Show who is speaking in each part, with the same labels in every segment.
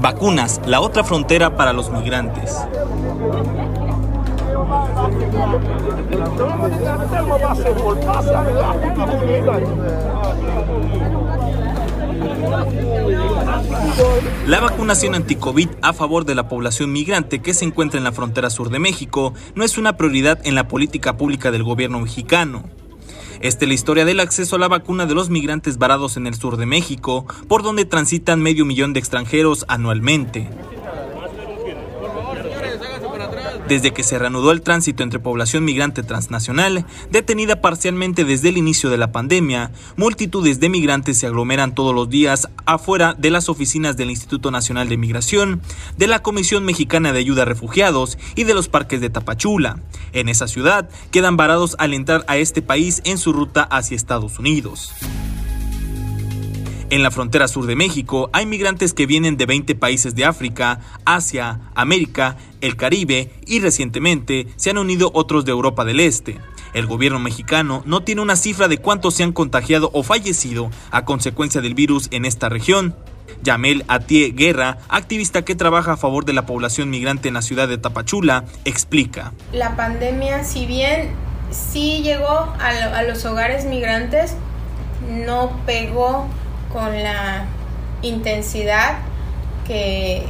Speaker 1: Vacunas, la otra frontera para los migrantes. La vacunación anti-COVID a favor de la población migrante que se encuentra en la frontera sur de México no es una prioridad en la política pública del gobierno mexicano. Esta es la historia del acceso a la vacuna de los migrantes varados en el sur de México, por donde transitan medio millón de extranjeros anualmente. Desde que se reanudó el tránsito entre población migrante transnacional, detenida parcialmente desde el inicio de la pandemia, multitudes de migrantes se aglomeran todos los días afuera de las oficinas del Instituto Nacional de Migración, de la Comisión Mexicana de Ayuda a Refugiados y de los parques de Tapachula. En esa ciudad quedan varados al entrar a este país en su ruta hacia Estados Unidos. En la frontera sur de México hay migrantes que vienen de 20 países de África, Asia, América, el Caribe y recientemente se han unido otros de Europa del Este. El gobierno mexicano no tiene una cifra de cuántos se han contagiado o fallecido a consecuencia del virus en esta región. Yamel Atie Guerra, activista que trabaja a favor de la población migrante en la ciudad de Tapachula, explica.
Speaker 2: La pandemia, si bien sí llegó a, a los hogares migrantes, no pegó con la intensidad que,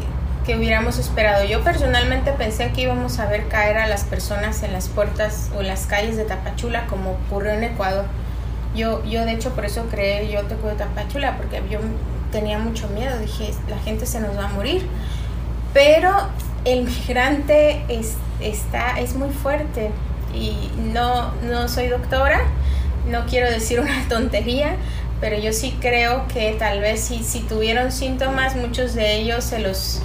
Speaker 2: que hubiéramos esperado. Yo personalmente pensé que íbamos a ver caer a las personas en las puertas o las calles de Tapachula como ocurrió en Ecuador. Yo, yo de hecho por eso creé Yo Toco de Tapachula, porque yo tenía mucho miedo, dije, la gente se nos va a morir. Pero el migrante es, está, es muy fuerte y no, no soy doctora, no quiero decir una tontería, pero yo sí creo que tal vez si, si tuvieron síntomas, muchos de ellos se los,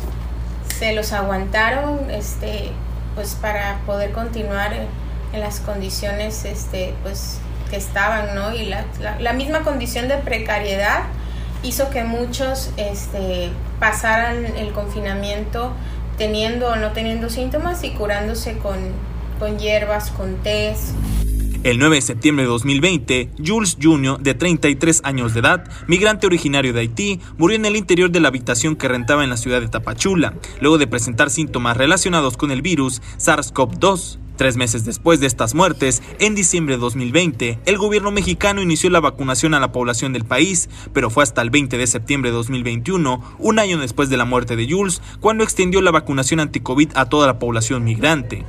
Speaker 2: se los aguantaron este, pues para poder continuar en, las condiciones este, pues, que estaban, ¿no? Y la, la, misma condición de precariedad hizo que muchos este, pasaran el confinamiento teniendo o no teniendo síntomas y curándose con, con hierbas, con tés.
Speaker 1: El 9 de septiembre de 2020, Jules Jr., de 33 años de edad, migrante originario de Haití, murió en el interior de la habitación que rentaba en la ciudad de Tapachula, luego de presentar síntomas relacionados con el virus SARS-CoV-2. Tres meses después de estas muertes, en diciembre de 2020, el gobierno mexicano inició la vacunación a la población del país, pero fue hasta el 20 de septiembre de 2021, un año después de la muerte de Jules, cuando extendió la vacunación anti-COVID a toda la población migrante.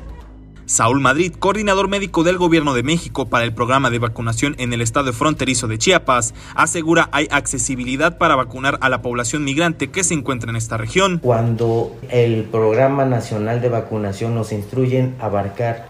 Speaker 1: Saúl Madrid, coordinador médico del Gobierno de México para el programa de vacunación en el estado fronterizo de Chiapas, asegura hay accesibilidad para vacunar a la población migrante que se encuentra en esta región.
Speaker 3: Cuando el programa nacional de vacunación nos instruyen a abarcar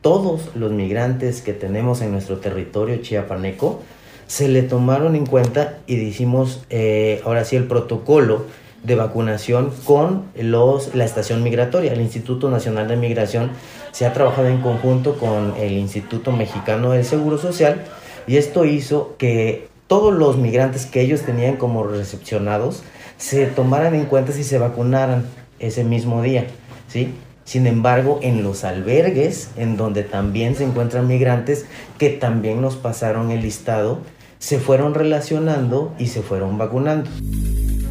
Speaker 3: todos los migrantes que tenemos en nuestro territorio chiapaneco, se le tomaron en cuenta y hicimos eh, ahora sí el protocolo de vacunación con los, la estación migratoria. El Instituto Nacional de Migración se ha trabajado en conjunto con el Instituto Mexicano del Seguro Social y esto hizo que todos los migrantes que ellos tenían como recepcionados se tomaran en cuenta si se vacunaran ese mismo día, ¿sí? Sin embargo, en los albergues, en donde también se encuentran migrantes que también nos pasaron el listado, se fueron relacionando y se fueron vacunando.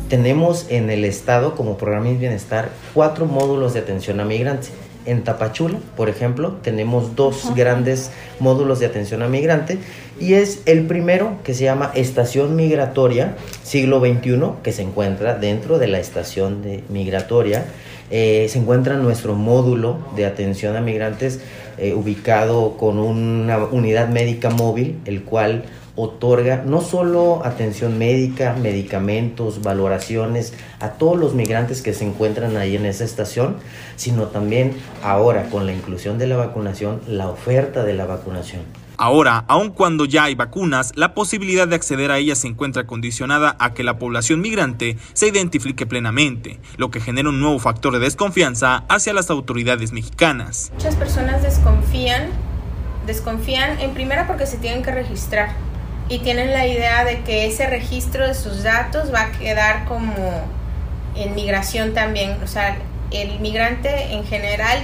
Speaker 3: Tenemos en el estado como programa de bienestar cuatro módulos de atención a migrantes en Tapachula, por ejemplo, tenemos dos grandes módulos de atención a migrante y es el primero que se llama Estación Migratoria Siglo XXI, que se encuentra dentro de la estación de migratoria. Eh, se encuentra nuestro módulo de atención a migrantes eh, ubicado con una unidad médica móvil, el cual otorga no solo atención médica, medicamentos, valoraciones a todos los migrantes que se encuentran ahí en esa estación, sino también ahora con la inclusión de la vacunación, la oferta de la vacunación.
Speaker 1: Ahora, aun cuando ya hay vacunas, la posibilidad de acceder a ellas se encuentra condicionada a que la población migrante se identifique plenamente, lo que genera un nuevo factor de desconfianza hacia las autoridades mexicanas.
Speaker 2: Muchas personas desconfían, desconfían en primera porque se tienen que registrar y tienen la idea de que ese registro de sus datos va a quedar como en migración también. O sea, el migrante en general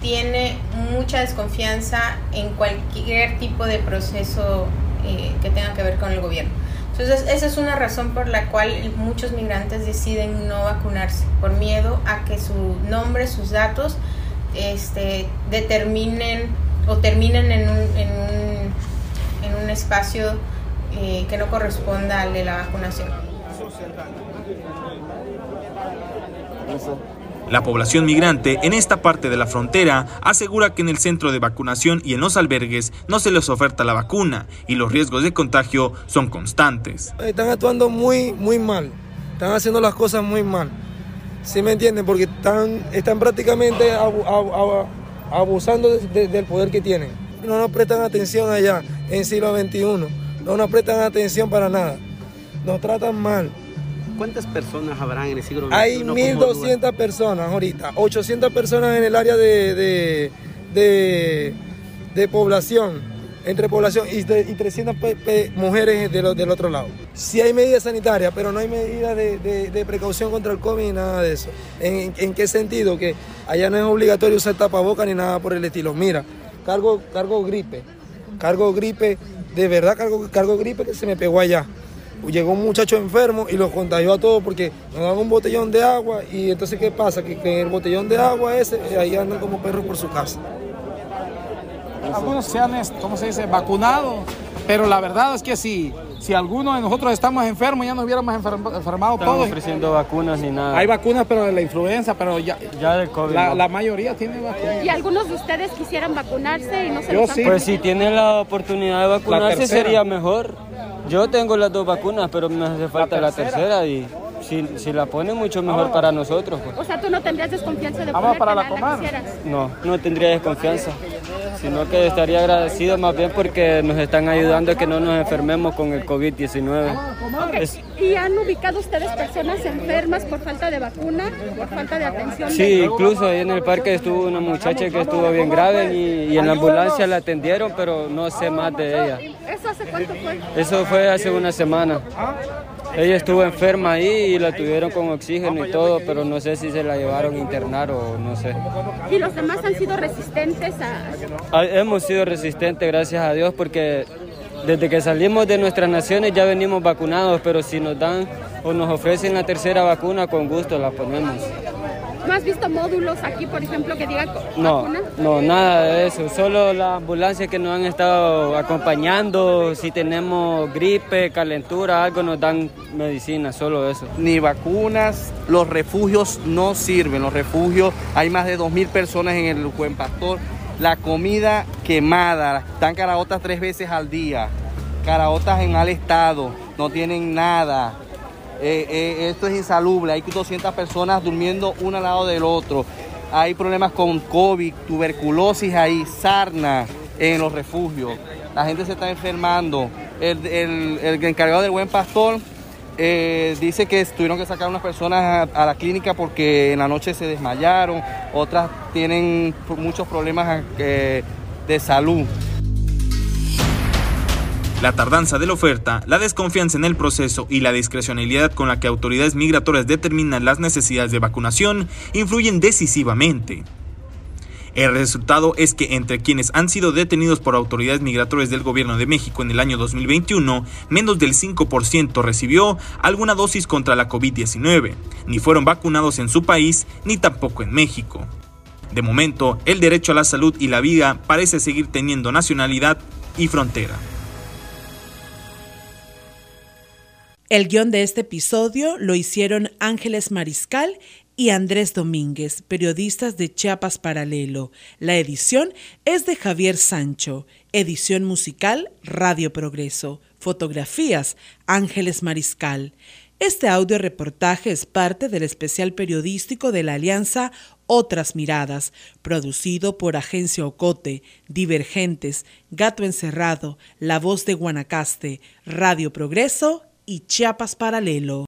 Speaker 2: tiene mucha desconfianza en cualquier tipo de proceso eh, que tenga que ver con el gobierno. Entonces, esa es una razón por la cual muchos migrantes deciden no vacunarse, por miedo a que su nombre, sus datos, este, determinen o terminen en un, en un, en un espacio eh, que no corresponda al de la vacunación.
Speaker 1: La población migrante en esta parte de la frontera asegura que en el centro de vacunación y en los albergues no se les oferta la vacuna y los riesgos de contagio son constantes.
Speaker 4: Están actuando muy, muy mal, están haciendo las cosas muy mal. ¿Sí me entienden? Porque están, están prácticamente abusando del poder que tienen. No nos prestan atención allá en siglo XXI, no nos prestan atención para nada, nos tratan mal.
Speaker 5: ¿Cuántas personas habrán en el siglo XXI?
Speaker 4: Hay 1.200 personas ahorita, 800 personas en el área de, de, población, entre población y, y 300 mujeres del otro lado. Sí hay medidas sanitarias, pero no hay medidas de, precaución contra el COVID ni nada de eso. ¿En, ¿En, qué sentido? Que allá no es obligatorio usar tapabocas ni nada por el estilo. Mira, cargo, cargo gripe, cargo gripe, de verdad cargo, cargo gripe que se me pegó allá llegó un muchacho enfermo y lo contagió a todos porque nos dan un botellón de agua y entonces ¿qué pasa? Que, que el botellón de agua ese, ahí andan como perros por su casa.
Speaker 6: Algunos se han, ¿cómo se dice?, vacunado, pero la verdad es que si, si alguno de nosotros estamos enfermos, ya nos hubiéramos enfermado
Speaker 7: Estamos
Speaker 6: todos.
Speaker 7: ofreciendo vacunas ni nada.
Speaker 6: Hay vacunas, pero de la influenza, pero ya,
Speaker 7: ya del COVID.
Speaker 6: La, la mayoría tiene vacunas.
Speaker 8: ¿Y algunos de ustedes quisieran vacunarse y no se
Speaker 6: Yo
Speaker 8: los
Speaker 6: sí.
Speaker 7: Pues si tienen la oportunidad de vacunarse sería mejor. Yo tengo las dos vacunas, pero me hace falta la tercera, y si, si la ponen mucho mejor para nosotros. pues.
Speaker 8: O sea, tú no tendrías desconfianza de
Speaker 6: Vamos
Speaker 8: poner
Speaker 6: para
Speaker 8: que
Speaker 6: la
Speaker 8: la, quisieras.
Speaker 7: No, no tendría desconfianza, sino que estaría agradecido más bien porque nos están ayudando a que no nos enfermemos con el COVID-19.
Speaker 8: Ok.
Speaker 7: Es-
Speaker 8: ¿Y han ubicado ustedes personas enfermas por falta de vacuna, por falta de atención?
Speaker 7: Sí,
Speaker 8: de-
Speaker 7: incluso ahí en el parque estuvo una muchacha que estuvo bien grave y, y en la ambulancia la atendieron, pero no sé más de ella.
Speaker 8: ¿Eso hace cuánto fue?
Speaker 7: Eso fue hace una semana. Ella estuvo enferma ahí y la tuvieron con oxígeno y todo, pero no sé si se la llevaron a internar o no sé.
Speaker 8: ¿Y los demás han sido resistentes a...?
Speaker 7: Ah, Hemos sido resistentes, gracias a Dios, porque desde que salimos de nuestras naciones ya venimos vacunados, pero si nos dan o nos ofrecen la tercera vacuna, con gusto la ponemos.
Speaker 8: ¿No has visto módulos aquí, por ejemplo, que digan co-
Speaker 7: No,
Speaker 8: vacuna?
Speaker 7: no, nada de eso. Solo las ambulancias que nos han estado acompañando, si tenemos gripe, calentura, algo, nos dan medicina, solo eso.
Speaker 5: Ni vacunas, los refugios no sirven. Los refugios, hay más de 2.000 personas en el Buen Pastor. La comida quemada, dan caraotas tres veces al día. Caraotas en mal estado, no tienen nada. Eh, eh, esto es insalubre, hay 200 personas durmiendo uno al lado del otro. Hay problemas con COVID, tuberculosis ahí, sarna en los refugios. La gente se está enfermando. El, encargado del Buen Pastor eh, dice que tuvieron que sacar unas personas a, la clínica porque en la noche se desmayaron, otras tienen muchos problemas de salud.
Speaker 1: La tardanza de la oferta, la desconfianza en el proceso y la discrecionalidad con la que autoridades migratorias determinan las necesidades de vacunación influyen decisivamente. El resultado es que entre quienes han sido detenidos por autoridades migratorias del gobierno de México en el año 2021, menos del 5% recibió alguna dosis contra la COVID-19, ni fueron vacunados en su país ni tampoco en México. De momento, el derecho a la salud y la vida parece seguir teniendo nacionalidad y frontera.
Speaker 9: El guion de este episodio lo hicieron Ángeles Mariscal y Andrés Domínguez, periodistas de Chiapas Paralelo. La edición es de Javier Sancho. Edición musical Radio Progreso. Fotografías Ángeles Mariscal. Este audio reportaje es parte del especial periodístico de la Alianza Otras Miradas, producido por Agencia Ocote, Divergentes, Gato Encerrado, La Voz de Guanacaste, Radio Progreso y Chiapas Paralelo.